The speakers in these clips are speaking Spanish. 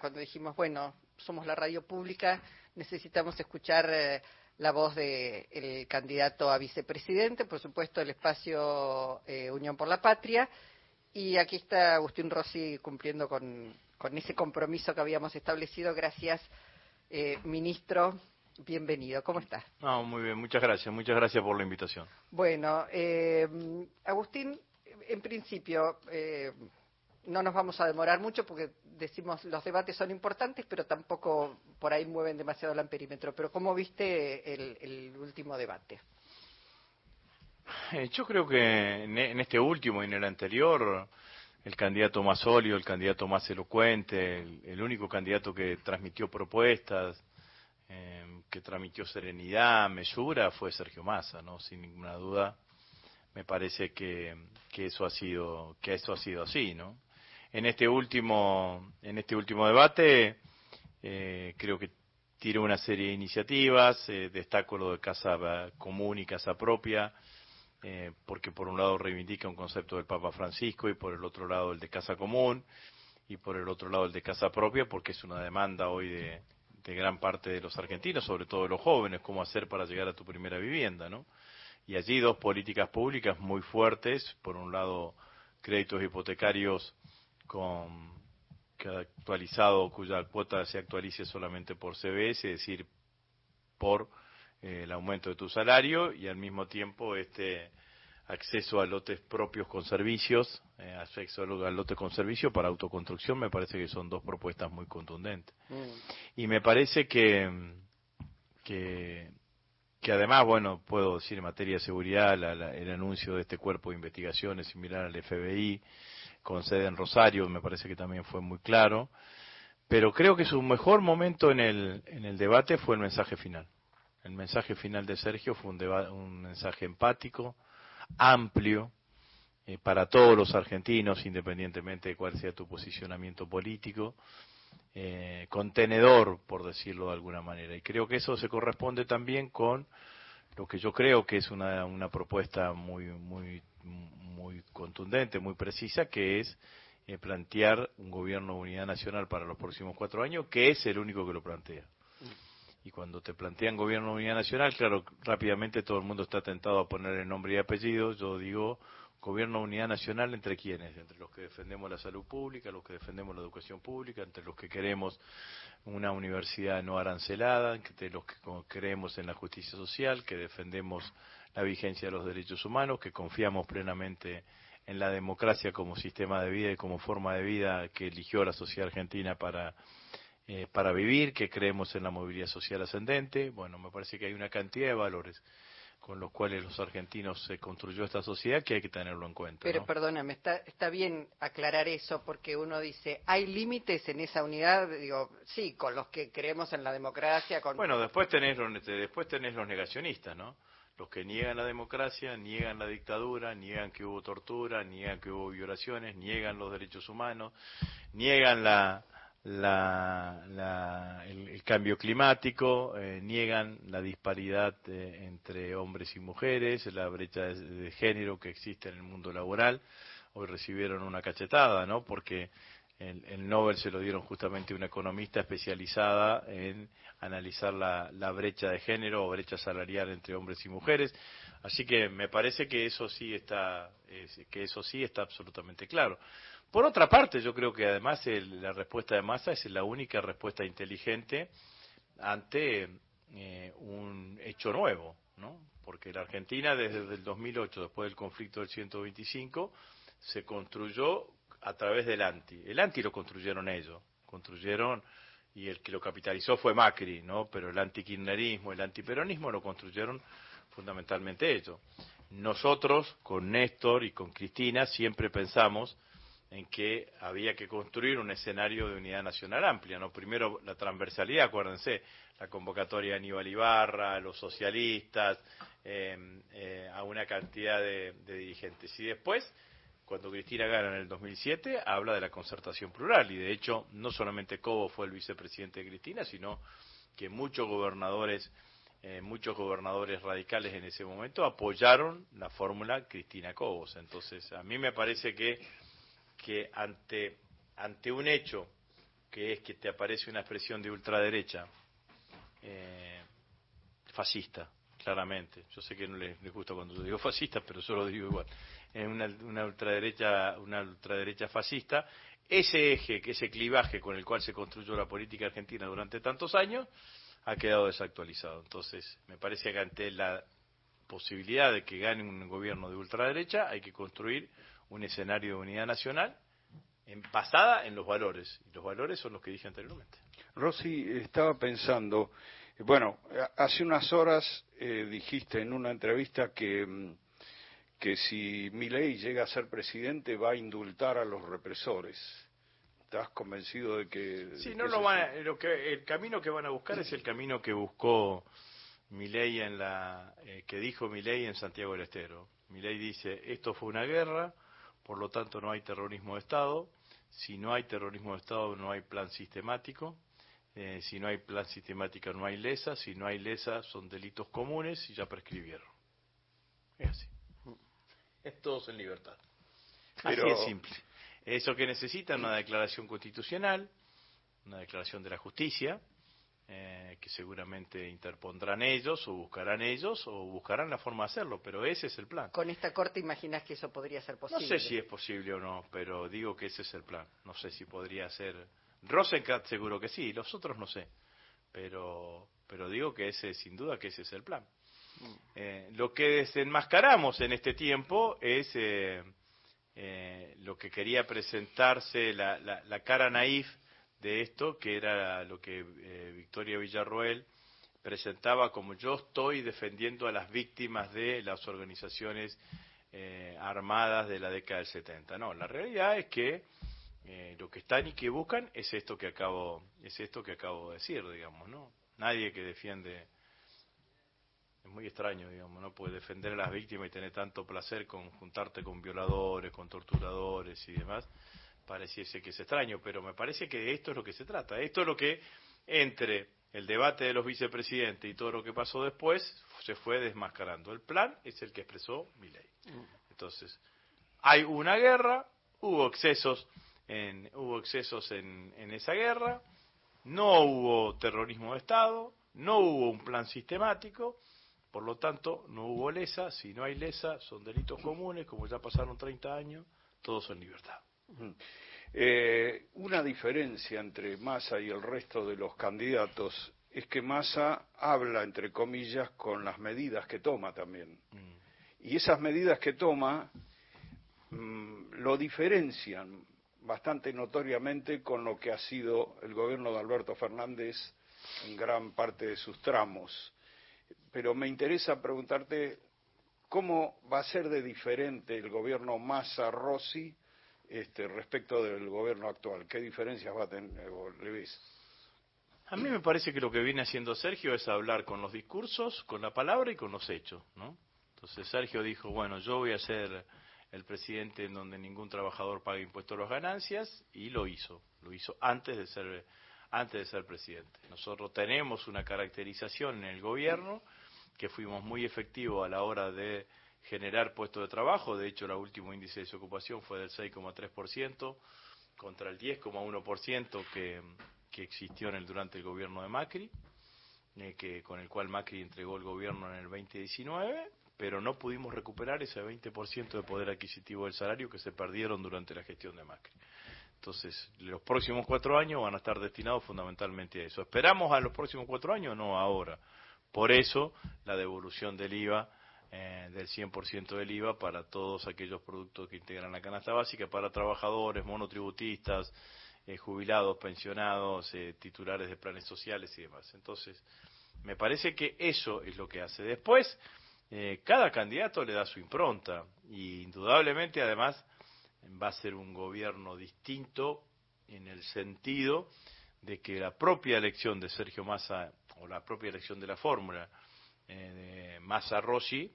cuando dijimos, bueno, somos la radio pública, necesitamos escuchar eh, la voz del candidato a vicepresidente, por supuesto el espacio eh, Unión por la Patria, y aquí está Agustín Rossi cumpliendo con, ese compromiso que habíamos establecido. Gracias, eh, ministro. Bienvenido. ¿Cómo estás? No, muy bien. Muchas gracias. Muchas gracias por la invitación. Bueno, Agustín, en principio, no nos vamos a demorar mucho porque decimos los debates son importantes, pero tampoco por ahí mueven demasiado el amperímetro. Pero ¿cómo viste el, último debate? Eh, yo creo que en este último y en el anterior, el candidato más sólido, el candidato más elocuente, el, único candidato que transmitió propuestas, eh, que transmitió serenidad, mesura, fue Sergio Massa, ¿no? Sin ninguna duda. Me parece que, que eso ha sido que eso ha sido así, ¿no? En este último, en este último debate eh, creo que tiró una serie de iniciativas, eh, destaco lo de casa común y casa propia, eh, porque por un lado reivindica un concepto del Papa Francisco y por el otro lado el de casa común y por el otro lado el de casa propia, porque es una demanda hoy de, de gran parte de los argentinos, sobre todo de los jóvenes, cómo hacer para llegar a tu primera vivienda, ¿no? Y allí dos políticas públicas muy fuertes, por un lado créditos hipotecarios con que actualizado cuya cuota se actualice solamente por CBS, es decir, por eh, el aumento de tu salario y al mismo tiempo este acceso a lotes propios con servicios, eh, acceso a lotes con servicios para autoconstrucción, me parece que son dos propuestas muy contundentes. Mm. Y me parece que, que, que además, bueno, puedo decir en materia de seguridad, el anuncio de este cuerpo de investigaciones similar al FBI, con sede en Rosario, me parece que también fue muy claro. Pero creo que su mejor momento en el, en el debate fue el mensaje final. El mensaje final de Sergio fue un, un mensaje empático, amplio, eh, para todos los argentinos, independientemente de cuál sea tu posicionamiento político, eh, contenedor, por decirlo de alguna manera. Y creo que eso se corresponde también con lo que yo creo que es una, una propuesta muy, muy muy contundente, muy precisa, que es eh, plantear un gobierno de unidad nacional para los próximos cuatro años, que es el único que lo plantea. Y cuando te plantean gobierno de unidad nacional, claro, rápidamente todo el mundo está tentado a poner el nombre y apellido. Yo digo gobierno de unidad nacional entre quienes, entre los que defendemos la salud pública, los que defendemos la educación pública, entre los que queremos una universidad no arancelada, entre los que creemos en la justicia social, que defendemos la vigencia de los derechos humanos, que confiamos plenamente en la democracia como sistema de vida y como forma de vida que eligió la sociedad argentina para, eh, para vivir, que creemos en la movilidad social ascendente. Bueno, me parece que hay una cantidad de valores con los cuales los argentinos se construyó esta sociedad que hay que tenerlo en cuenta. Pero perdóname, está, está bien aclarar eso porque uno dice, ¿hay límites en esa unidad? Digo, sí, con los que creemos en la democracia. Con... Bueno, después tenés, después tenés los negacionistas, ¿no? los que niegan la democracia, niegan la dictadura, niegan que hubo tortura, niegan que hubo violaciones, niegan los derechos humanos, niegan la, la, el, cambio climático, eh, niegan la disparidad eh, entre hombres y mujeres, la brecha de, género que existe en el mundo laboral. Hoy recibieron una cachetada, ¿no? Porque el, Nobel se lo dieron justamente a una economista especializada en analizar la, brecha de género o brecha salarial entre hombres y mujeres. Así que me parece que eso sí está, que eso sí está absolutamente claro. Por otra parte, yo creo que además la respuesta de Massa es la única respuesta inteligente ante eh, un hecho nuevo, ¿no? Porque la Argentina desde el 2008, después del conflicto del 125, se construyó a través del anti. El anti lo construyeron ellos, construyeron y el que lo capitalizó fue Macri, ¿no? Pero el antikirchnerismo, el antiperonismo lo construyeron fundamentalmente ellos. Nosotros, con Néstor y con Cristina, siempre pensamos en que había que construir un escenario de unidad nacional amplia, ¿no? Primero la transversalidad, acuérdense, la convocatoria de Aníbal Ibarra, los socialistas, eh, eh, a una cantidad de dirigentes. Y después cuando Cristina gana en el 2007, habla de la concertación plural. Y de hecho, no solamente Cobo fue el vicepresidente de Cristina, sino que muchos gobernadores, eh, muchos gobernadores radicales en ese momento apoyaron la fórmula Cristina Cobos. Entonces, a mí me parece que, que ante, ante un hecho que es que te aparece una expresión de ultraderecha, eh, fascista, claramente. Yo sé que no les, gusta cuando yo digo fascista, pero yo lo digo igual. Es una, una, ultraderecha, una ultraderecha fascista. Ese eje, ese clivaje con el cual se construyó la política argentina durante tantos años, ha quedado desactualizado. Entonces, me parece que ante la posibilidad de que gane un gobierno de ultraderecha, hay que construir un escenario de unidad nacional en, basada en los valores. Y los valores son los que dije anteriormente. Rosy, estaba pensando, bueno, hace unas horas eh, dijiste en una entrevista que, mm, que si Milei llega a ser presidente va a indultar a los represores. ¿Estás convencido de que.? Sí, no lo van lo que, el camino que van a buscar es el camino que buscó Milei en la. Eh, que dijo Milei en Santiago del Estero. Milei dice: esto fue una guerra, por lo tanto no hay terrorismo de Estado. Si no hay terrorismo de Estado, no hay plan sistemático. Eh, si no hay plan sistemático, no hay lesa. Si no hay lesa, son delitos comunes y ya prescribieron. Es así. Es todos en libertad. Pero... Así es simple. Eso que necesitan una declaración constitucional, una declaración de la justicia, eh, que seguramente interpondrán ellos o buscarán ellos o buscarán la forma de hacerlo, pero ese es el plan. Con esta corte imaginas que eso podría ser posible. No sé si es posible o no, pero digo que ese es el plan. No sé si podría ser. Rosenkrantz seguro que sí, los otros no sé, pero pero digo que ese sin duda que ese es el plan. Mm. Eh, lo que desenmascaramos en este tiempo es eh, eh, lo que quería presentarse, la, la, cara naif de esto, que era lo que eh, Victoria Villarroel presentaba como yo estoy defendiendo a las víctimas de las organizaciones eh, armadas de la década del 70. No, la realidad es que lo que están y que buscan es esto que acabo es esto que acabo de decir, digamos, ¿no? Nadie que defiende es muy extraño, digamos, no puede defender a las víctimas y tener tanto placer con juntarte con violadores, con torturadores y demás. Pareciese que es extraño, pero me parece que de esto es lo que se trata. Esto es lo que entre el debate de los vicepresidentes y todo lo que pasó después se fue desmascarando. El plan es el que expresó Milei. Entonces, hay una guerra, hubo excesos en, hubo excesos en, en esa guerra, no hubo terrorismo de Estado, no hubo un plan sistemático, por lo tanto, no hubo lesa, si no hay lesa, son delitos comunes, como ya pasaron 30 años, todos en libertad. Eh, una diferencia entre Massa y el resto de los candidatos es que Massa habla, entre comillas, con las medidas que toma también. Mm. Y esas medidas que toma mm, lo diferencian bastante notoriamente con lo que ha sido el gobierno de Alberto Fernández en gran parte de sus tramos pero me interesa preguntarte cómo va a ser de diferente el gobierno Massa-Rossi este, respecto del gobierno actual. ¿Qué diferencias va a tener, le A mí me parece que lo que viene haciendo Sergio es hablar con los discursos, con la palabra y con los hechos, ¿no? Entonces Sergio dijo, bueno, yo voy a ser el presidente en donde ningún trabajador pague impuestos a las ganancias y lo hizo, lo hizo antes de ser antes de ser presidente. Nosotros tenemos una caracterización en el gobierno que fuimos muy efectivos a la hora de generar puestos de trabajo. De hecho, el último índice de desocupación fue del 6,3% contra el 10,1% que, que existió en el, durante el gobierno de Macri, eh, que, con el cual Macri entregó el gobierno en el 2019, pero no pudimos recuperar ese 20% de poder adquisitivo del salario que se perdieron durante la gestión de Macri. Entonces, los próximos cuatro años van a estar destinados fundamentalmente a eso. ¿Esperamos a los próximos cuatro años? No, ahora. Por eso la devolución del IVA, eh, del 100% del IVA para todos aquellos productos que integran la canasta básica, para trabajadores, monotributistas, eh, jubilados, pensionados, eh, titulares de planes sociales y demás. Entonces, me parece que eso es lo que hace. Después, cada candidato le da su impronta y indudablemente además va a ser un gobierno distinto en el sentido de que la propia elección de Sergio Massa o la propia elección de la fórmula eh, de Massa Rossi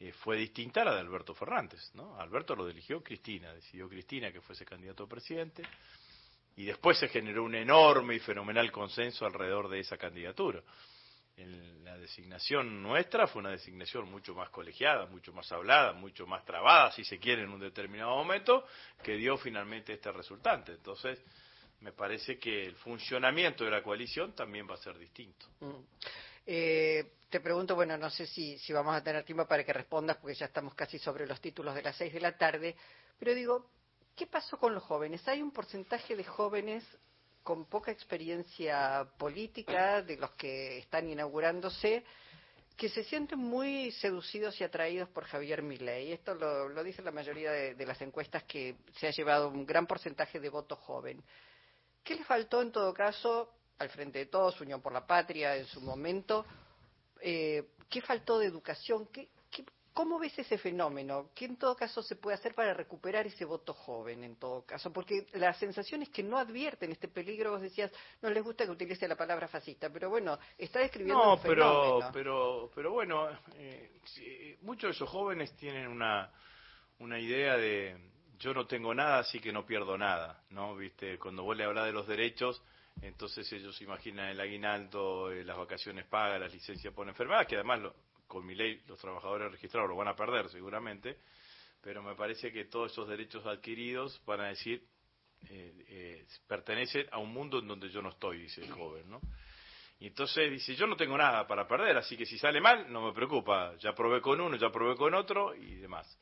eh, fue distinta a la de Alberto Fernández, ¿no? Alberto lo eligió Cristina, decidió Cristina que fuese candidato a presidente y después se generó un enorme y fenomenal consenso alrededor de esa candidatura. la designación nuestra fue una designación mucho más colegiada, mucho más hablada, mucho más trabada, si se quiere, en un determinado momento, que dio finalmente este resultante. Entonces, me parece que el funcionamiento de la coalición también va a ser distinto. Mm. Eh, te pregunto, bueno, no sé si, si vamos a tener tiempo para que respondas, porque ya estamos casi sobre los títulos de las seis de la tarde, pero digo, ¿qué pasó con los jóvenes? Hay un porcentaje de jóvenes con poca experiencia política, de los que están inaugurándose, que se sienten muy seducidos y atraídos por Javier Milei. Esto lo, lo dice la mayoría de, las encuestas que se ha llevado un gran porcentaje de voto joven. ¿Qué le faltó en todo caso al frente de todos, Unión por la Patria en su momento? Eh, ¿Qué faltó de educación? ¿Qué, ¿Cómo ves ese fenómeno? ¿Qué en todo caso se puede hacer para recuperar ese voto joven en todo caso? Porque la sensación es que no advierten este peligro. Vos decías, no les gusta que utilice la palabra fascista, pero bueno, está describiendo no, un pero, pero, pero bueno, eh, muchos de esos jóvenes tienen una, una idea de yo no tengo nada, así que no pierdo nada, ¿no? Viste, cuando vos le hablas de los derechos, entonces ellos imaginan el aguinaldo, eh, las vacaciones pagas, las licencias por enfermedad, que además lo, con mi ley los trabajadores registrados lo van a perder seguramente, pero me parece que todos esos derechos adquiridos van a decir, eh, eh, pertenecen a un mundo en donde yo no estoy, dice el joven, ¿no? Y entonces dice, yo no tengo nada para perder, así que si sale mal, no me preocupa, ya probé con uno, ya probé con otro y demás.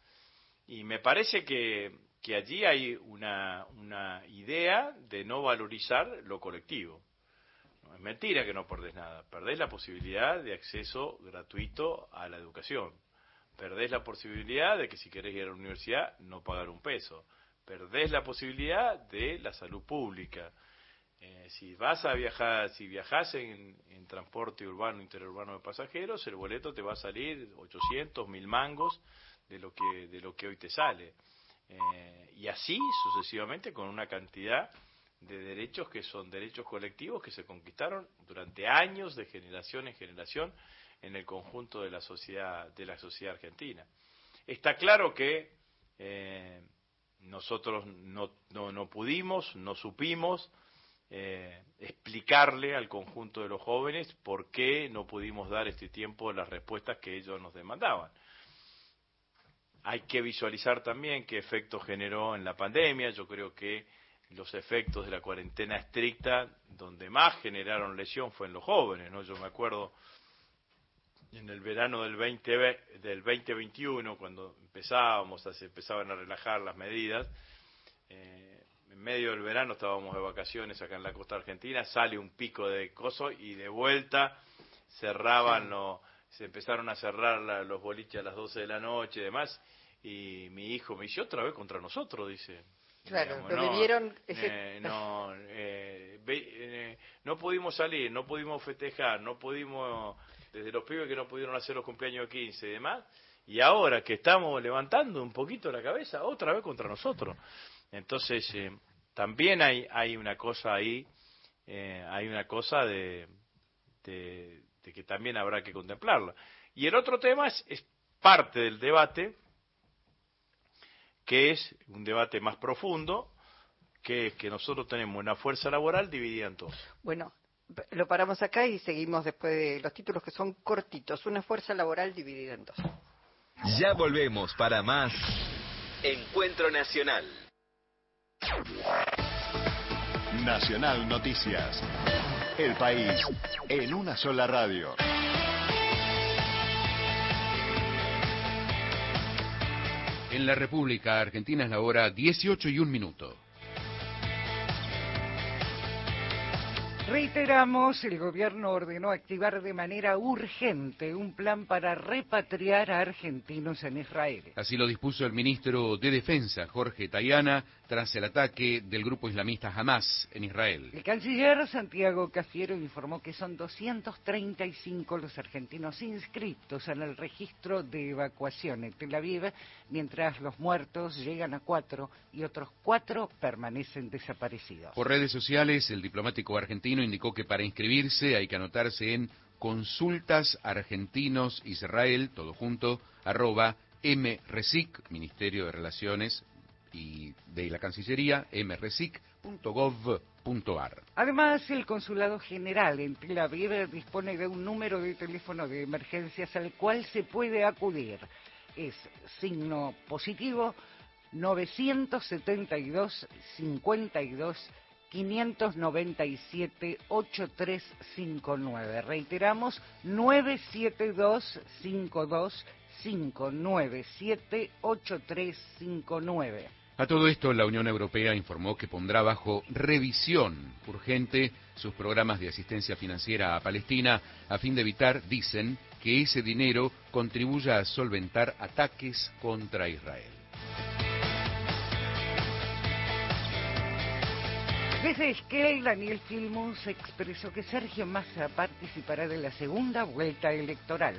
Y me parece que, que allí hay una, una idea de no valorizar lo colectivo. Es mentira que no perdés nada. Perdés la posibilidad de acceso gratuito a la educación. Perdés la posibilidad de que si querés ir a la universidad no pagar un peso. Perdés la posibilidad de la salud pública. Eh, si vas a viajar, si viajas en, transporte urbano, interurbano de pasajeros, el boleto te va a salir 800, 1000 mangos de lo que, de lo que hoy te sale. Eh, y así sucesivamente con una cantidad de derechos que son derechos colectivos que se conquistaron durante años, de generación en generación, en el conjunto de la sociedad, de la sociedad argentina. Está claro que eh, nosotros no, no, pudimos, no supimos eh, explicarle al conjunto de los jóvenes por qué no pudimos dar este tiempo las respuestas que ellos nos demandaban. Hay que visualizar también qué efecto generó en la pandemia. Yo creo que los efectos de la cuarentena estricta, donde más generaron lesión fue en los jóvenes, ¿no? Yo me acuerdo en el verano del, 20, del 2021, cuando empezábamos, se empezaban a relajar las medidas, eh, en medio del verano estábamos de vacaciones acá en la costa argentina, sale un pico de coso y de vuelta cerraban, se empezaron a cerrar los boliches a las 12 de la noche y demás, y mi hijo me dice, otra vez contra nosotros, dice. Claro, lo vivieron... Eh, no, eh, eh, no pudimos salir, no pudimos festejar, no pudimos, desde los pibes que no pudieron hacer los cumpleaños de 15 y demás, y ahora que estamos levantando un poquito la cabeza, otra vez contra nosotros. Entonces, también hay, hay una cosa ahí, hay una cosa de, de, que también habrá que contemplarla. Y el otro tema es, es parte del debate, que es un debate más profundo, que es que nosotros tenemos una fuerza laboral dividida en dos. Bueno, lo paramos acá y seguimos después de los títulos que son cortitos. Una fuerza laboral dividida en dos. Ya volvemos para más Encuentro Nacional. Nacional Noticias. El país en una sola radio. En la República Argentina es la hora 18 y un minuto. Reiteramos, el gobierno ordenó activar de manera urgente un plan para repatriar a argentinos en Israel. Así lo dispuso el ministro de Defensa, Jorge Tayana, tras el ataque del grupo islamista Hamas en Israel. El canciller Santiago Cafiero informó que son 235 los argentinos inscritos en el registro de evacuación en Tel Aviv, mientras los muertos llegan a cuatro y otros cuatro permanecen desaparecidos. Por redes sociales, el diplomático argentino indicó que para inscribirse hay que anotarse en consultas argentinos Israel, todo junto, arroba mresic, Ministerio de Relaciones y de la Cancillería, mresic.gov.ar. Además, el Consulado General en Tel dispone de un número de teléfono de emergencias al cual se puede acudir. Es signo positivo 972 52 597-8359. Reiteramos, 972-52597-8359. A todo esto, la Unión Europea informó que pondrá bajo revisión urgente sus programas de asistencia financiera a Palestina a fin de evitar, dicen, que ese dinero contribuya a solventar ataques contra Israel. Desde Esquel, Daniel Filmus expresó que Sergio Massa participará de la segunda vuelta electoral.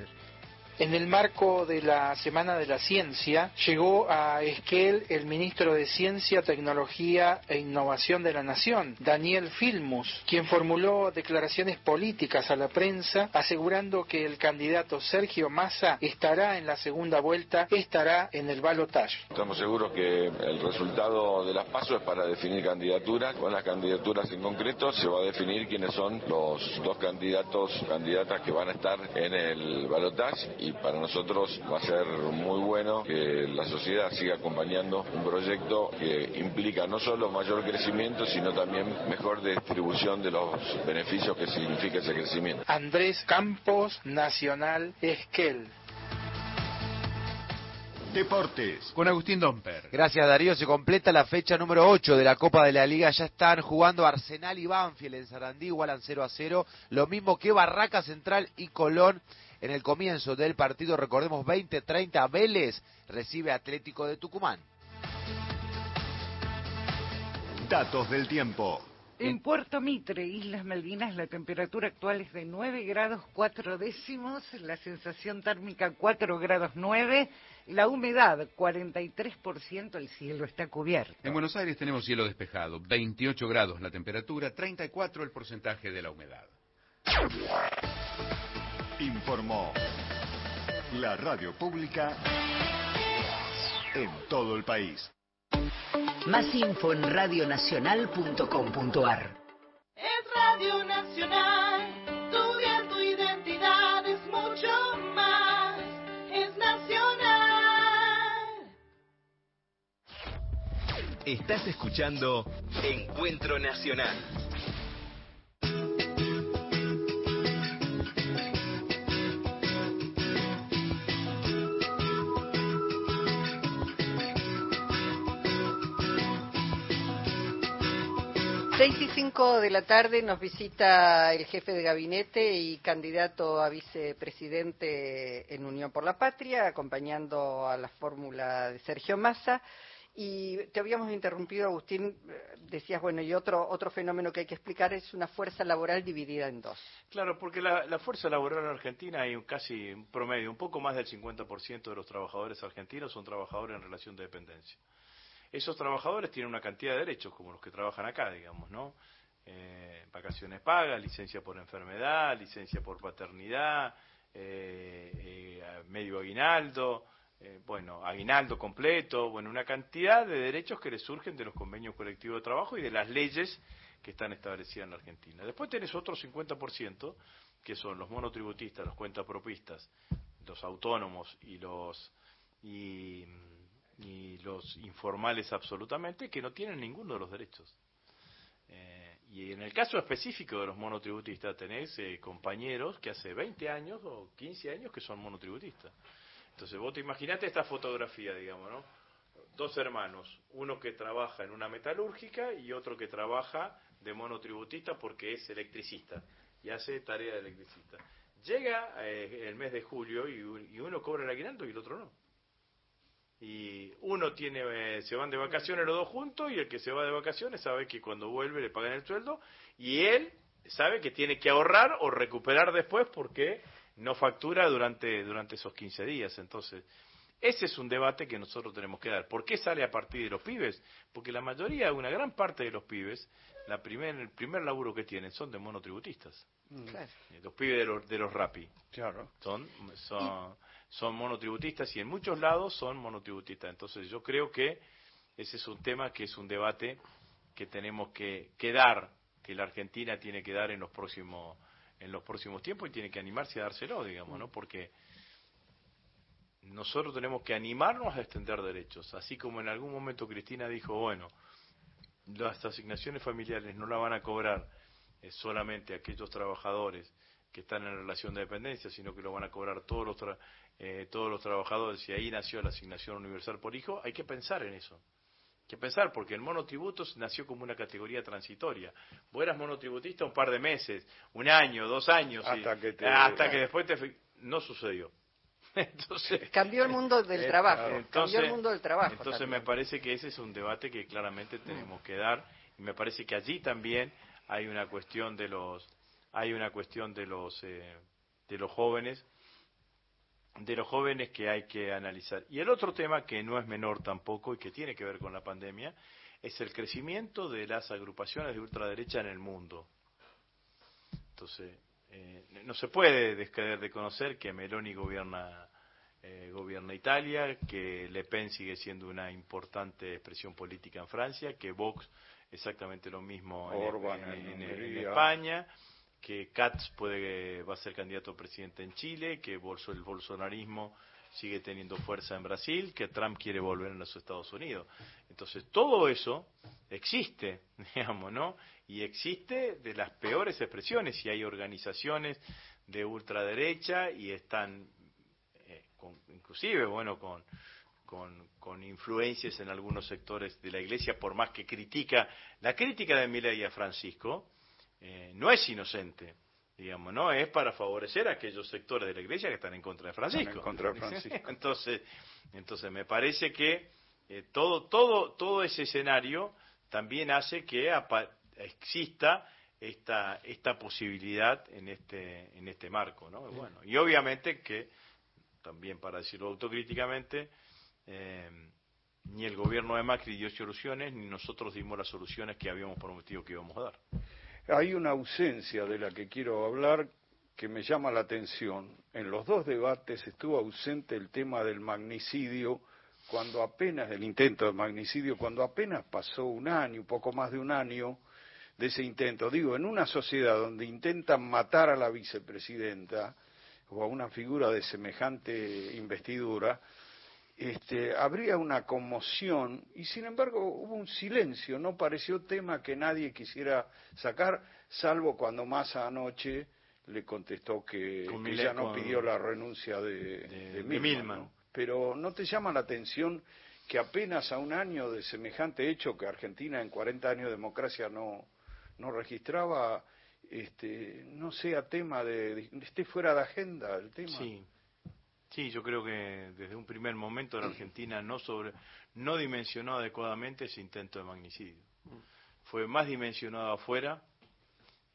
En el marco de la Semana de la Ciencia, llegó a Esquel el ministro de Ciencia, Tecnología e Innovación de la Nación, Daniel Filmus, quien formuló declaraciones políticas a la prensa asegurando que el candidato Sergio Massa estará en la segunda vuelta, estará en el balotaje. Estamos seguros que el resultado de las pasos es para definir candidaturas. Con las candidaturas en concreto se va a definir quiénes son los dos candidatos, candidatas que van a estar en el balotaje y para nosotros va a ser muy bueno que la sociedad siga acompañando un proyecto que implica no solo mayor crecimiento, sino también mejor distribución de los beneficios que significa ese crecimiento. Andrés Campos, Nacional Esquel. Deportes. Con Agustín Domper. Gracias Darío, se completa la fecha número 8 de la Copa de la Liga, ya están jugando Arsenal y Banfield en Sarandí, igualan 0 a 0, lo mismo que Barraca Central y Colón en el comienzo del partido, recordemos 20-30, Vélez recibe Atlético de Tucumán. Datos del tiempo. En Puerto Mitre, Islas Malvinas, la temperatura actual es de 9 grados 4 décimos, la sensación térmica 4 grados 9, la humedad 43%, el cielo está cubierto. En Buenos Aires tenemos cielo despejado, 28 grados la temperatura, 34 el porcentaje de la humedad. Informó la radio pública en todo el país. Más info en radionacional.com.ar. Es Radio Nacional, tu vida, tu identidad es mucho más, es nacional. Estás escuchando Encuentro Nacional. Seis y cinco de la tarde nos visita el jefe de gabinete y candidato a vicepresidente en Unión por la Patria, acompañando a la fórmula de Sergio Massa. Y te habíamos interrumpido, Agustín, decías, bueno, y otro, otro fenómeno que hay que explicar es una fuerza laboral dividida en dos. Claro, porque la, la fuerza laboral en Argentina hay casi un promedio, un poco más del 50% de los trabajadores argentinos son trabajadores en relación de dependencia. Esos trabajadores tienen una cantidad de derechos, como los que trabajan acá, digamos, ¿no? Eh, vacaciones pagas, licencia por enfermedad, licencia por paternidad, eh, eh, medio aguinaldo, eh, bueno, aguinaldo completo, bueno, una cantidad de derechos que les surgen de los convenios colectivos de trabajo y de las leyes que están establecidas en la Argentina. Después tenés otro 50%, que son los monotributistas, los cuentapropistas, los autónomos y los y, y los informales absolutamente, que no tienen ninguno de los derechos. Eh, y en el caso específico de los monotributistas, tenés eh, compañeros que hace 20 años o 15 años que son monotributistas. Entonces vos te imaginate esta fotografía, digamos, ¿no? Dos hermanos, uno que trabaja en una metalúrgica y otro que trabaja de monotributista porque es electricista y hace tarea de electricista. Llega eh, el mes de julio y, y uno cobra el aguinaldo y el otro no. Y uno tiene, eh, se van de vacaciones los dos juntos y el que se va de vacaciones sabe que cuando vuelve le pagan el sueldo y él sabe que tiene que ahorrar o recuperar después porque no factura durante, durante esos 15 días. Entonces, ese es un debate que nosotros tenemos que dar. ¿Por qué sale a partir de los pibes? Porque la mayoría, una gran parte de los pibes, la primer, el primer laburo que tienen son de monotributistas. Claro. Eh, Los pibes de los, de los rapi. Claro. Son, son, son monotributistas y en muchos lados son monotributistas. Entonces yo creo que ese es un tema que es un debate que tenemos que, que dar, que la Argentina tiene que dar en los próximos en los próximos tiempos y tiene que animarse a dárselo, digamos, ¿no? Porque nosotros tenemos que animarnos a extender derechos, así como en algún momento Cristina dijo, bueno, las asignaciones familiares no la van a cobrar eh, solamente aquellos trabajadores que están en relación de dependencia, sino que lo van a cobrar todos los, tra- eh, todos los trabajadores, y ahí nació la asignación universal por hijo, hay que pensar en eso. Hay que pensar, porque el monotributo nació como una categoría transitoria. Vos eras monotributista un par de meses, un año, dos años, y- Hasta que te- hasta que después te... No sucedió. Entonces, Cambió el mundo del eh, trabajo, cambió el mundo del trabajo. Entonces también. me parece que ese es un debate que claramente tenemos que dar y me parece que allí también hay una cuestión de los hay una cuestión de los eh, de los jóvenes de los jóvenes que hay que analizar. Y el otro tema que no es menor tampoco y que tiene que ver con la pandemia es el crecimiento de las agrupaciones de ultraderecha en el mundo. Entonces, eh, no se puede descreer de conocer que Meloni gobierna eh, gobierna Italia, que Le Pen sigue siendo una importante expresión política en Francia, que Vox exactamente lo mismo en- Orban en, en en- en Hungría. España, que Katz puede va a ser candidato a presidente en Chile, que bolso- el bolsonarismo sigue teniendo fuerza en Brasil, que Trump quiere volver a los Estados Unidos. Entonces, todo eso existe, digamos, ¿no? Y existe de las peores expresiones, y hay organizaciones de ultraderecha y están, eh, con- inclusive, bueno, con, con, con influencias en algunos sectores de la Iglesia, por más que critica, la crítica de Milei a Francisco eh, no es inocente, digamos, no es para favorecer a aquellos sectores de la Iglesia que están en contra de Francisco. En contra de Francisco. entonces, entonces me parece que eh, todo, todo, todo ese escenario también hace que apa- exista esta, esta posibilidad en este, en este marco, ¿no? Bueno, y obviamente que, también para decirlo autocríticamente, eh, ni el gobierno de Macri dio soluciones, ni nosotros dimos las soluciones que habíamos prometido que íbamos a dar. Hay una ausencia de la que quiero hablar que me llama la atención. En los dos debates estuvo ausente el tema del magnicidio, cuando apenas, el intento de magnicidio, cuando apenas pasó un año, poco más de un año de ese intento. Digo, en una sociedad donde intentan matar a la vicepresidenta o a una figura de semejante investidura, este, habría una conmoción y sin embargo hubo un silencio, no pareció tema que nadie quisiera sacar, salvo cuando Massa anoche le contestó que, ya no pidió la renuncia de, de- de de Milman, Milman. ¿no? Pero ¿no te llama la atención que apenas a un año de semejante hecho que Argentina en 40 años de democracia no, no registraba, este, no sea tema de, esté fuera de agenda el tema? Sí, sí, yo creo que desde un primer momento la Argentina no sobre, no dimensionó adecuadamente ese intento de magnicidio. Fue más dimensionado afuera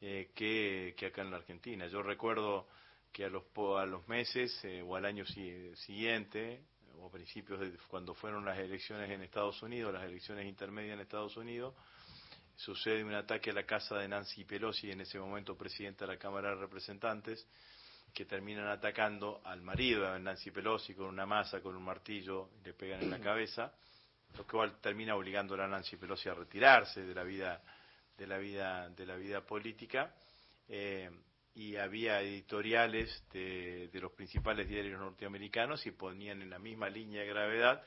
eh, que, que acá en la Argentina. Yo recuerdo que a los a los meses eh, o al año si- siguiente o a principios de cuando fueron las elecciones en Estados Unidos, las elecciones intermedias en Estados Unidos, sucede un ataque a la casa de Nancy Pelosi, en ese momento presidenta de la Cámara de Representantes, que terminan atacando al marido de Nancy Pelosi con una masa, con un martillo, y le pegan en la cabeza, lo cual termina obligando a Nancy Pelosi a retirarse de la vida de la vida de la vida política. Eh, y había editoriales de, de los principales diarios norteamericanos y ponían en la misma línea de gravedad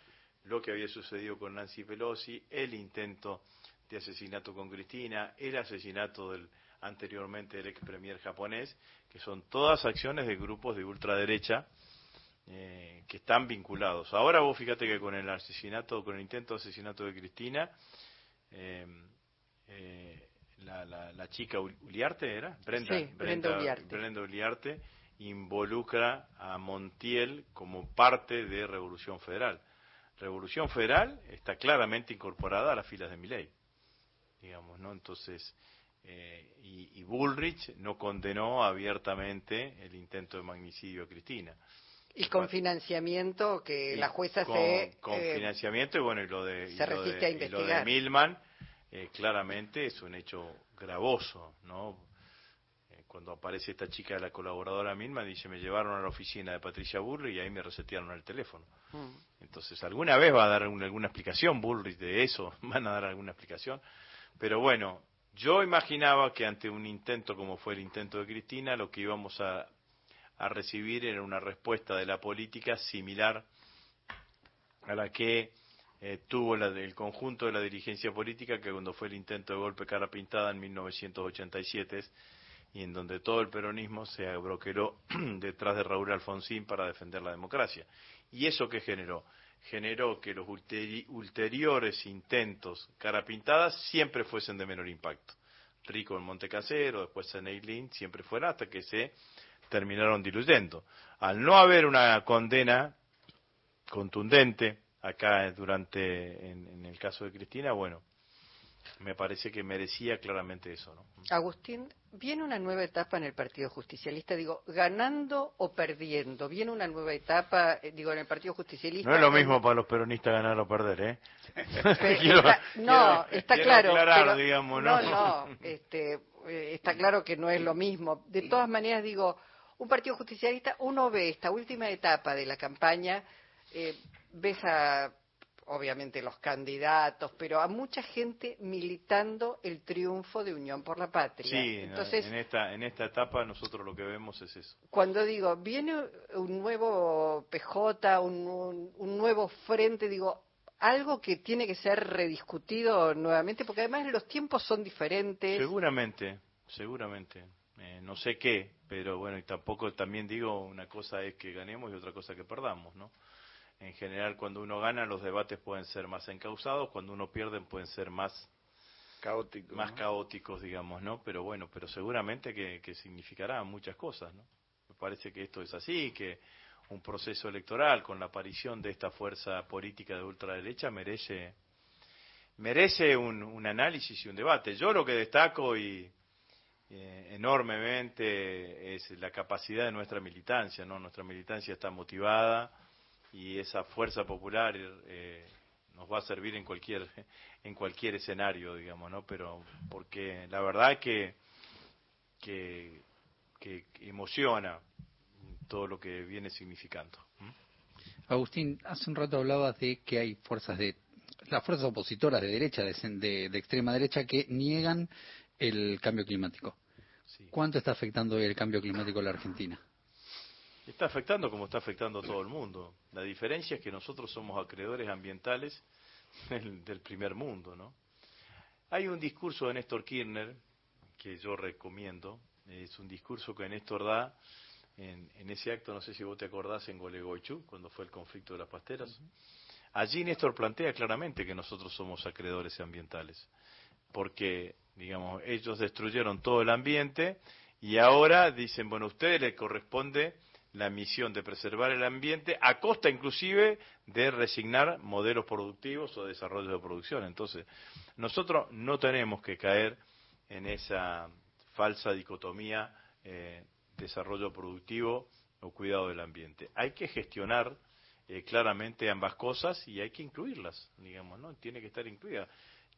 lo que había sucedido con Nancy Pelosi, el intento de asesinato con Cristina, el asesinato del anteriormente del ex premier japonés, que son todas acciones de grupos de ultraderecha eh, que están vinculados. Ahora vos fíjate que con el asesinato, con el intento de asesinato de Cristina, eh, eh, la, la, la chica Ul- Uliarte era, Brenda, Sí, Brenda Uliarte. Brenda Uliarte involucra a Montiel como parte de Revolución Federal. Revolución Federal está claramente incorporada a las filas de Milei, digamos, ¿no? Entonces, eh, y, y Bullrich no condenó abiertamente el intento de magnicidio a Cristina. Y con financiamiento que Y la jueza con, se... con eh, financiamiento y bueno y lo de se y lo de- resiste a y lo de. Milman eh, claramente es un hecho gravoso no Eh, cuando aparece esta chica la colaboradora Milman dice me llevaron a la oficina de Patricia Burri y ahí me resetearon el teléfono mm. entonces alguna vez va a dar un- alguna explicación Bullrich de eso van a dar alguna explicación pero bueno yo imaginaba que ante un intento como fue el intento de Cristina lo que íbamos a recibir era una respuesta de la política similar a la que eh, tuvo la, el conjunto de la dirigencia política que cuando fue el intento de golpe cara pintada en 1987 y en donde todo el peronismo se abroqueló detrás de Raúl Alfonsín para defender la democracia. ¿Y eso qué generó? Generó que los ulteri- ulteriores intentos cara pintada siempre fuesen de menor impacto. Rico en Montecasero, después en Eileen, siempre fuera hasta que se terminaron diluyendo. Al no haber una condena contundente acá durante, en el caso de Cristina, bueno, me parece que merecía claramente eso, ¿no? Agustín, viene una nueva etapa en el Partido Justicialista, digo, ganando o perdiendo, viene una nueva etapa, eh, digo, en el Partido Justicialista. No es lo mismo para los peronistas ganar o perder, ¿eh? Pero Quiero- está- no, quiero- está quiero claro. aclarar, pero- digamos, no, ¿no? no, este, eh, está claro que no es lo mismo. De todas maneras, digo, un partido justicialista, uno ve esta última etapa de la campaña, eh, ves a, obviamente, los candidatos, pero a mucha gente militando el triunfo de Unión por la Patria. Sí, Entonces, en esta en esta etapa nosotros lo que vemos es eso. cuando digo, viene un nuevo PJ, un, un- un nuevo frente, digo, algo que tiene que ser rediscutido nuevamente, porque además los tiempos son diferentes. Seguramente, seguramente. Eh, no sé qué, pero bueno, y tampoco también digo, una cosa es que ganemos y otra cosa que perdamos, ¿no? En general, cuando uno gana, los debates pueden ser más encausados, cuando uno pierde, pueden ser más Caótico. más ¿no? caóticos, digamos, ¿no? Pero bueno, pero seguramente que, que significará muchas cosas, ¿no? Me parece que esto es así, que un proceso electoral con la aparición de esta fuerza política de ultraderecha merece merece un, un análisis y un debate. Yo lo que destaco y eh, enormemente es la capacidad de nuestra militancia, ¿no? Nuestra militancia está motivada y esa fuerza popular eh, nos va a servir en cualquier en cualquier escenario, digamos, ¿no? Pero porque la verdad es que que, que emociona todo lo que viene significando. Agustín, hace un rato hablabas de que hay fuerzas de las fuerzas opositoras de derecha, de, de- de extrema derecha, que niegan el cambio climático. ¿Cuánto está afectando el cambio climático a la Argentina? Está afectando como está afectando a todo el mundo. La diferencia es que nosotros somos acreedores ambientales del, del primer mundo, ¿no? Hay un discurso de Néstor Kirchner que yo recomiendo. Es un discurso que Néstor da en, en ese acto, no sé si vos te acordás, en Golegoichú, cuando fue el conflicto de las pasteras. Allí Néstor plantea claramente que nosotros somos acreedores ambientales, porque, digamos, ellos destruyeron todo el ambiente y ahora dicen, bueno, a ustedes les corresponde la misión de preservar el ambiente a costa inclusive de resignar modelos productivos o desarrollos de producción. Entonces, nosotros no tenemos que caer en esa falsa dicotomía eh, desarrollo productivo o cuidado del ambiente. Hay que gestionar eh, claramente ambas cosas y hay que incluirlas, digamos, ¿no? Tiene que estar incluida.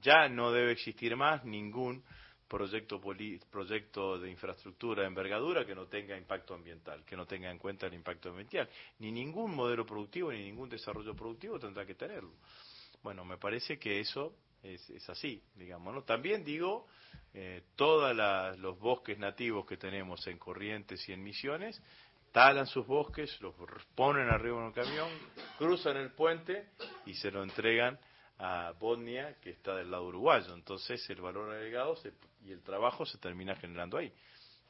Ya no debe existir más ningún proyecto, proyecto de infraestructura de envergadura que no tenga impacto ambiental, que no tenga en cuenta el impacto ambiental. Ni ningún modelo productivo ni ningún desarrollo productivo tendrá que tenerlo. Bueno, me parece que eso es, es así, digamos. ¿no? También digo, eh, todos los bosques nativos que tenemos en Corrientes y en Misiones, talan sus bosques, los ponen arriba en un camión, cruzan el puente y se lo entregan a Bosnia, que está del lado uruguayo. Entonces el valor agregado se- y el trabajo se termina generando ahí.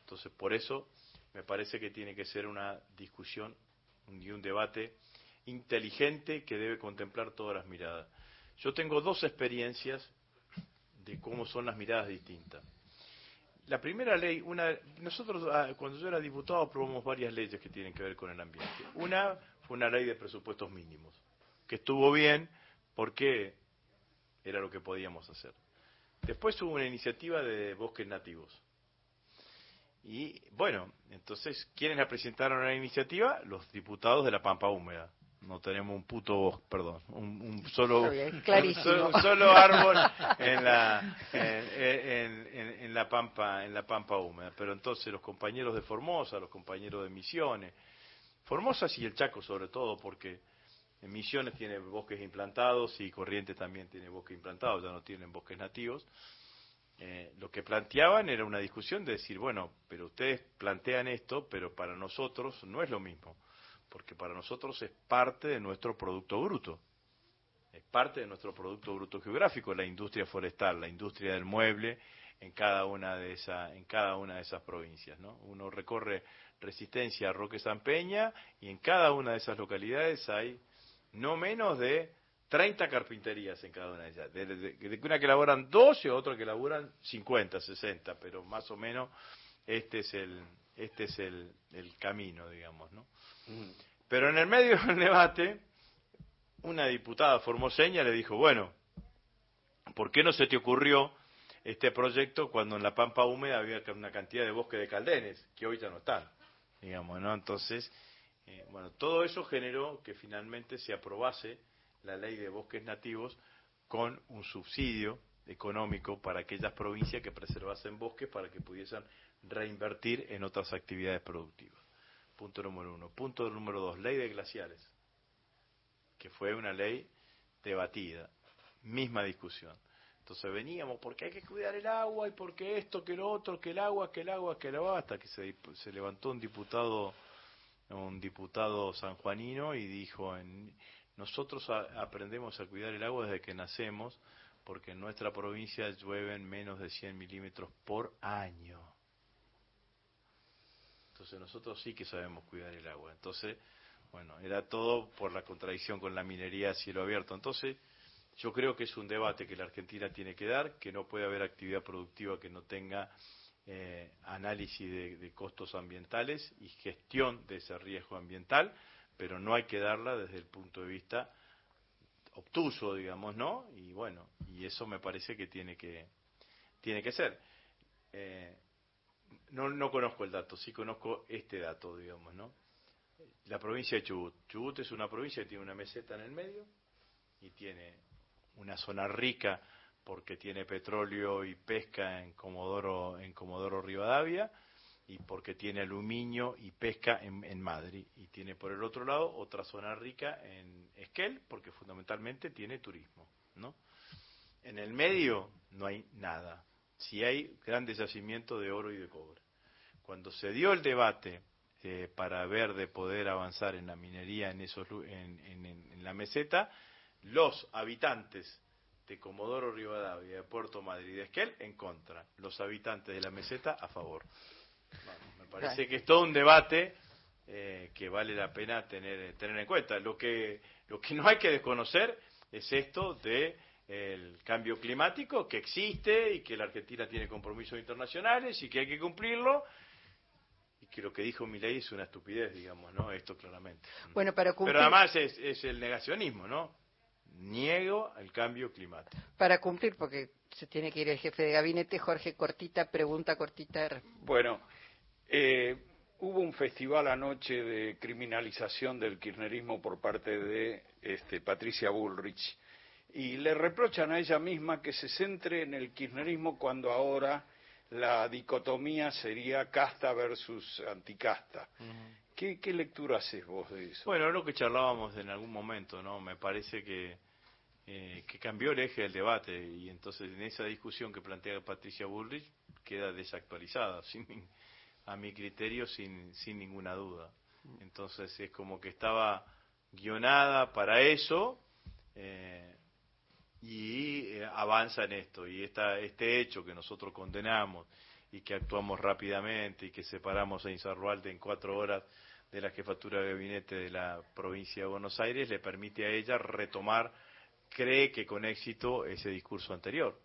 Entonces por eso me parece que tiene que ser una discusión y un debate inteligente que debe contemplar todas las miradas. Yo tengo dos experiencias de cómo son las miradas distintas. La primera ley, una, nosotros ah, cuando yo era diputado aprobamos varias leyes que tienen que ver con el ambiente. Una fue una ley de presupuestos mínimos, que estuvo bien porque era lo que podíamos hacer. Después hubo una iniciativa de bosques nativos. Y bueno, entonces, ¿quiénes la presentaron a la iniciativa? Los diputados de la Pampa Húmeda. No tenemos un puto bosque, perdón, un, un solo, un solo árbol en la, en, en- en- en la Pampa, en la Pampa Húmeda. Pero entonces los compañeros de Formosa, los compañeros de Misiones, Formosa y el Chaco sobre todo, porque en Misiones tiene bosques implantados y Corrientes también tiene bosques implantados, ya no tienen bosques nativos. Eh, lo que planteaban era una discusión de decir, bueno, pero ustedes plantean esto, pero para nosotros no es lo mismo, porque para nosotros es parte de nuestro Producto Bruto. Es parte de nuestro Producto Bruto Geográfico, la industria forestal, la industria del mueble en cada una de, esa, en cada una de esas provincias. ¿no? Uno recorre Resistencia, Roque San Peña, y en cada una de esas localidades hay no menos de 30 carpinterías en cada una de ellas. De, de- de una que elaboran 12, otra que elaboran 50, 60, pero más o menos este es el, este es el, el camino, digamos, ¿no? Pero en el medio del debate, una diputada formoseña le dijo, bueno, ¿por qué no se te ocurrió este proyecto cuando en la Pampa Húmeda había una cantidad de bosque de caldenes, que hoy ya no están, digamos, ¿no? Entonces, eh, bueno, todo eso generó que finalmente se aprobase la ley de bosques nativos con un subsidio económico para aquellas provincias que preservasen bosques para que pudiesen reinvertir en otras actividades productivas. Punto número uno. Punto número dos, ley de glaciares, que fue una ley debatida, misma discusión. Entonces veníamos, porque hay que cuidar el agua y porque esto, que lo otro, que el agua, que el agua, que el agua, hasta que se, se levantó un diputado, un diputado sanjuanino y dijo, en, nosotros a- aprendemos a cuidar el agua desde que nacemos, porque en nuestra provincia llueven menos de 100 milímetros por año. Entonces nosotros sí que sabemos cuidar el agua. Entonces, bueno, era todo por la contradicción con la minería a cielo abierto. Entonces, yo creo que es un debate que la Argentina tiene que dar, que no puede haber actividad productiva que no tenga eh, análisis de, de costos ambientales y gestión de ese riesgo ambiental, pero no hay que darla desde el punto de vista obtuso, digamos, ¿no? Y bueno, y eso me parece que tiene que tiene que ser. Eh, no, no conozco el dato, sí conozco este dato, digamos, ¿no? La provincia de Chubut. Chubut es una provincia que tiene una meseta en el medio y tiene una zona rica porque tiene petróleo y pesca en Comodoro, en Comodoro Rivadavia y porque tiene aluminio y pesca en, en Madrid. Y tiene por el otro lado otra zona rica en Esquel porque fundamentalmente tiene turismo, ¿no? En el medio no hay nada. Si hay grandes yacimientos de oro y de cobre. Cuando se dio el debate eh, para ver de poder avanzar en la minería en, esos, en- en la meseta, los habitantes de Comodoro Rivadavia, de Puerto Madrid de Esquel en contra, los habitantes de la meseta a favor. Vamos, me parece que es todo un debate eh, que vale la pena tener, tener en cuenta. Lo que, lo que no hay que desconocer es esto de el cambio climático que existe y que la Argentina tiene compromisos internacionales y que hay que cumplirlo y que lo que dijo Milei es una estupidez, digamos, ¿no? Esto claramente. Bueno, cumplir, Pero además es, es el negacionismo, ¿no? Niego el cambio climático. para cumplir, porque se tiene que ir el jefe de gabinete, Jorge Cortita, pregunta cortita. Bueno, eh, hubo un festival anoche de criminalización del kirchnerismo por parte de este, Patricia Bullrich y le reprochan a ella misma que se centre en el kirchnerismo cuando ahora la dicotomía sería casta versus anticasta. ¿Qué, qué lectura haces vos de eso? Bueno, es lo que charlábamos en algún momento, ¿no? Me parece que, eh, que cambió el eje del debate y entonces en esa discusión que plantea Patricia Bullrich queda desactualizada, sin, a mi criterio, sin, sin ninguna duda. Entonces es como que estaba guionada para eso eh, y eh, avanza en esto. Y esta, este hecho que nosotros condenamos y que actuamos rápidamente y que separamos a Insaurralde en cuatro horas de la jefatura de gabinete de la provincia de Buenos Aires le permite a ella retomar, cree que con éxito, ese discurso anterior.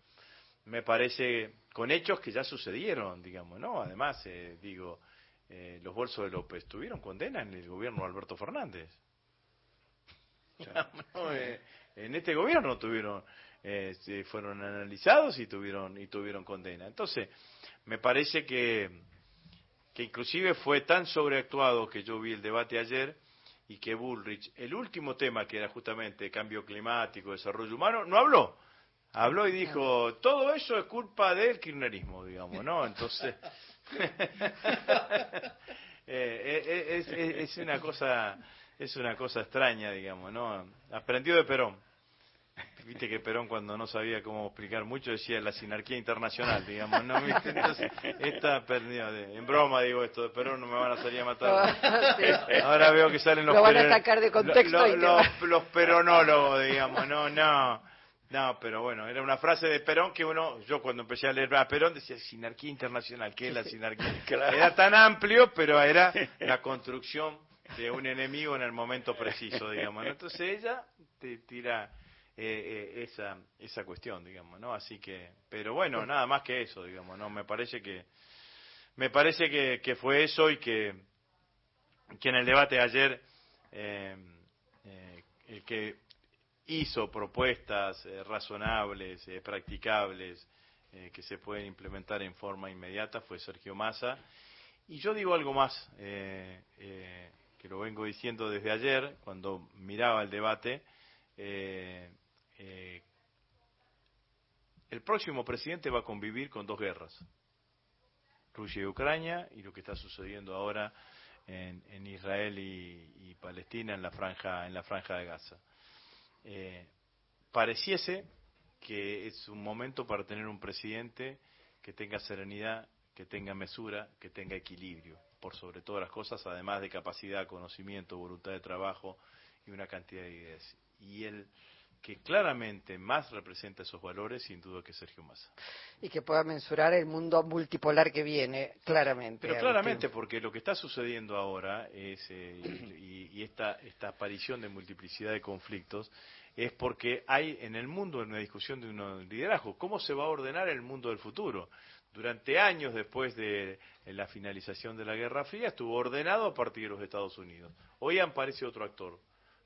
Me parece con hechos que ya sucedieron, digamos, ¿no? Además, eh, digo, eh, los bolsos de López tuvieron condena en el gobierno de Alberto Fernández. No, eh, en este gobierno tuvieron eh, fueron analizados y tuvieron y tuvieron condena entonces me parece que que inclusive fue tan sobreactuado que yo vi el debate ayer y que Bullrich el último tema que era justamente cambio climático desarrollo humano no habló. Habló y dijo todo eso es culpa del kirchnerismo digamos no entonces eh, eh, es, es- es una cosa es una cosa extraña digamos no aprendió de Perón viste que Perón cuando no sabía cómo explicar mucho decía la sinarquía internacional, digamos, ¿no? ¿Viste? Entonces, esta perdió, de- en broma digo esto, de Perón no me van a salir a matar. Sí. Ahora veo que salen los Lo van a peron- sacar de contexto lo- y te lo- va- los peronólogos, digamos, no, no. No, pero bueno, era una frase de Perón que uno, yo cuando empecé a leer a Perón decía sinarquía internacional, ¿qué es la sinarquía? Era tan amplio, pero era la construcción de un enemigo en el momento preciso, digamos. ¿no? Entonces ella te tira eh, eh, esa esa cuestión, digamos, ¿no? Así que, pero bueno, nada más que eso, digamos, ¿no? Me parece que me parece que, que fue eso y que que en el debate de ayer eh, eh, el que hizo propuestas eh, razonables, eh, practicables, que se pueden implementar en forma inmediata fue Sergio Massa. Y yo digo algo más, eh, eh, que lo vengo diciendo desde ayer, cuando miraba el debate. eh, eh, el próximo presidente va a convivir con dos guerras, Rusia y Ucrania, y lo que está sucediendo ahora en, Israel y, Palestina en la franja en la franja de Gaza. Eh, pareciese que es un momento para tener un presidente que tenga serenidad, que tenga mesura, que tenga equilibrio, por sobre todas las cosas, además de capacidad, conocimiento, voluntad de trabajo y una cantidad de ideas. Y que claramente más representa esos valores, sin duda, que Sergio Massa. Y que pueda mensurar el mundo multipolar que viene, claramente. Pero claramente, porque lo que está sucediendo ahora es, eh, y, y esta, esta aparición de multiplicidad de conflictos, es porque hay en el mundo una discusión de un liderazgo. ¿Cómo se va a ordenar el mundo del futuro? Durante años después de la finalización de la Guerra Fría estuvo ordenado a partir de los Estados Unidos. Hoy aparece otro actor,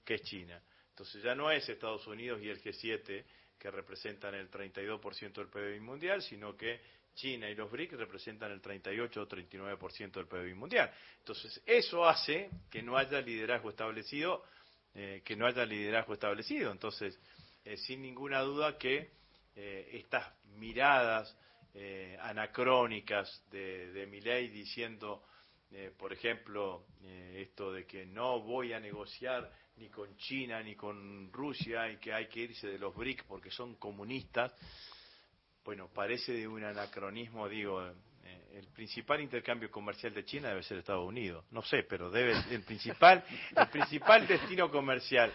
que es China. Entonces ya no es Estados Unidos y el G7 que representan el 32% del PIB mundial, sino que China y los BRIC representan el 38 o 39% del PIB mundial. Entonces eso hace que no haya liderazgo establecido, eh, que no haya liderazgo establecido. Entonces, eh, sin ninguna duda que eh, estas miradas anacrónicas de, de diciendo, por ejemplo, esto de que no voy a negociar ni con China ni con Rusia y que hay que irse de los BRIC porque son comunistas, bueno, parece de un anacronismo, digo, eh, el principal intercambio comercial de China debe ser Estados Unidos. No sé, pero debe el principal el principal destino comercial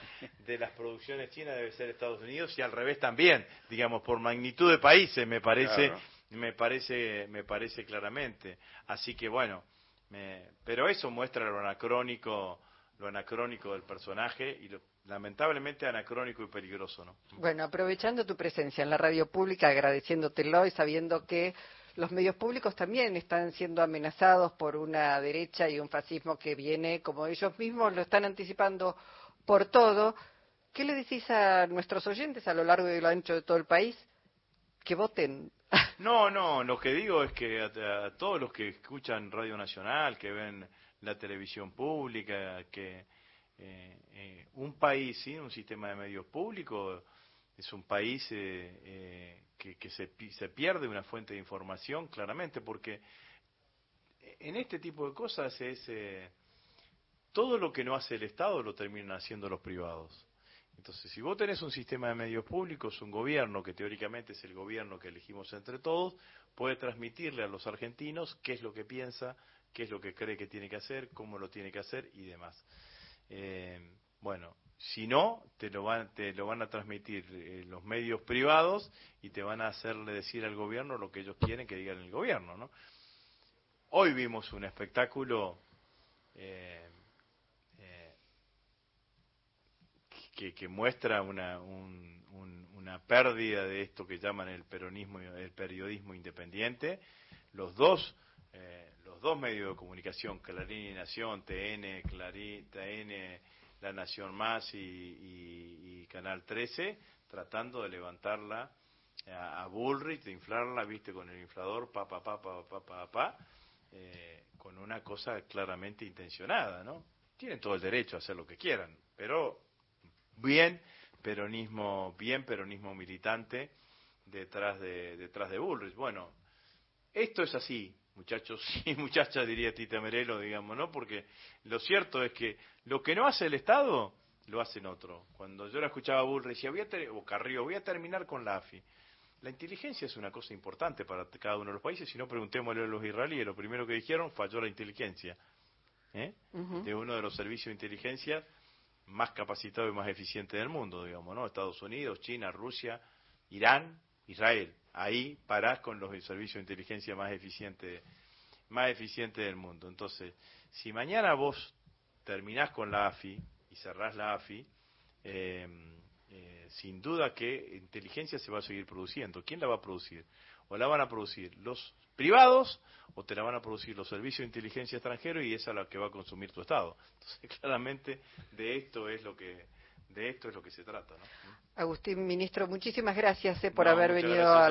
de las producciones chinas debe ser Estados Unidos y al revés también, digamos por magnitud de países, me parece Claro. me parece me parece claramente. Así que bueno, me- pero eso muestra lo anacrónico lo anacrónico del personaje y lo lamentablemente anacrónico y peligroso, ¿no? Bueno, aprovechando tu presencia en la radio pública, agradeciéndotelo y sabiendo que los medios públicos también están siendo amenazados por una derecha y un fascismo que viene, como ellos mismos lo están anticipando, por todo, ¿qué le decís a nuestros oyentes a lo largo y lo ancho de todo el país? Que voten. No, no, lo que digo es que a, a todos los que escuchan Radio Nacional, que ven la televisión pública, que eh, eh, un país sin un sistema de medios públicos es un país eh, eh, que, que se, se pierde una fuente de información claramente, porque en este tipo de cosas es todo lo que no hace el Estado lo terminan haciendo los privados. Entonces, si vos tenés un sistema de medios públicos, un gobierno que teóricamente es el gobierno que elegimos entre todos, puede transmitirle a los argentinos qué es lo que piensa, qué es lo que cree que tiene que hacer, cómo lo tiene que hacer y demás. Eh, bueno, si no, te lo van, a transmitir eh, los medios privados y te van a hacerle decir al gobierno lo que ellos quieren que digan el gobierno, ¿no? Hoy vimos un espectáculo eh, que, muestra una, un- un- una pérdida de esto que llaman el peronismo, el periodismo independiente. Los dos, los dos medios de comunicación, Clarín y Nación, TN, Clarín, TN, La Nación Más y, Canal 13, tratando de levantarla a, a Bullrich, de inflarla, viste, con el inflador, pa, pa, pa, pa, pa, pa, pa, eh, con una cosa claramente intencionada, ¿no? Tienen todo el derecho a hacer lo que quieran, pero bien peronismo, bien peronismo militante detrás de detrás de Bullrich. Bueno, esto es así, muchachos y muchachas, diría Tita Merelo, digamos, ¿no? Porque lo cierto es que lo que no hace el Estado lo hacen otro. Cuando yo la escuchaba a Bullrich decía, voy a ter- o Carrillo, voy a terminar con la AFI. La inteligencia es una cosa importante para cada uno de los países, si no preguntémosle a los israelíes, lo primero que dijeron falló la inteligencia. ¿eh? De uno de los servicios de inteligencia más capacitados y más eficientes del mundo, digamos, ¿no? Estados Unidos, China, Rusia, Irán, Israel. Ahí parás con los servicios de inteligencia más eficientes más eficientes del mundo. Entonces, si mañana vos terminás con la AFI y cerrás la AFI, eh, eh, sin duda que inteligencia se va a seguir produciendo. ¿Quién la va a producir? O la van a producir los privados o te la van a producir los servicios de inteligencia extranjeros y esa es la que va a consumir tu Estado. Entonces, claramente de esto es lo que de esto es lo que se trata, ¿no? Agustín, ministro, muchísimas gracias eh, por No, haber venido a la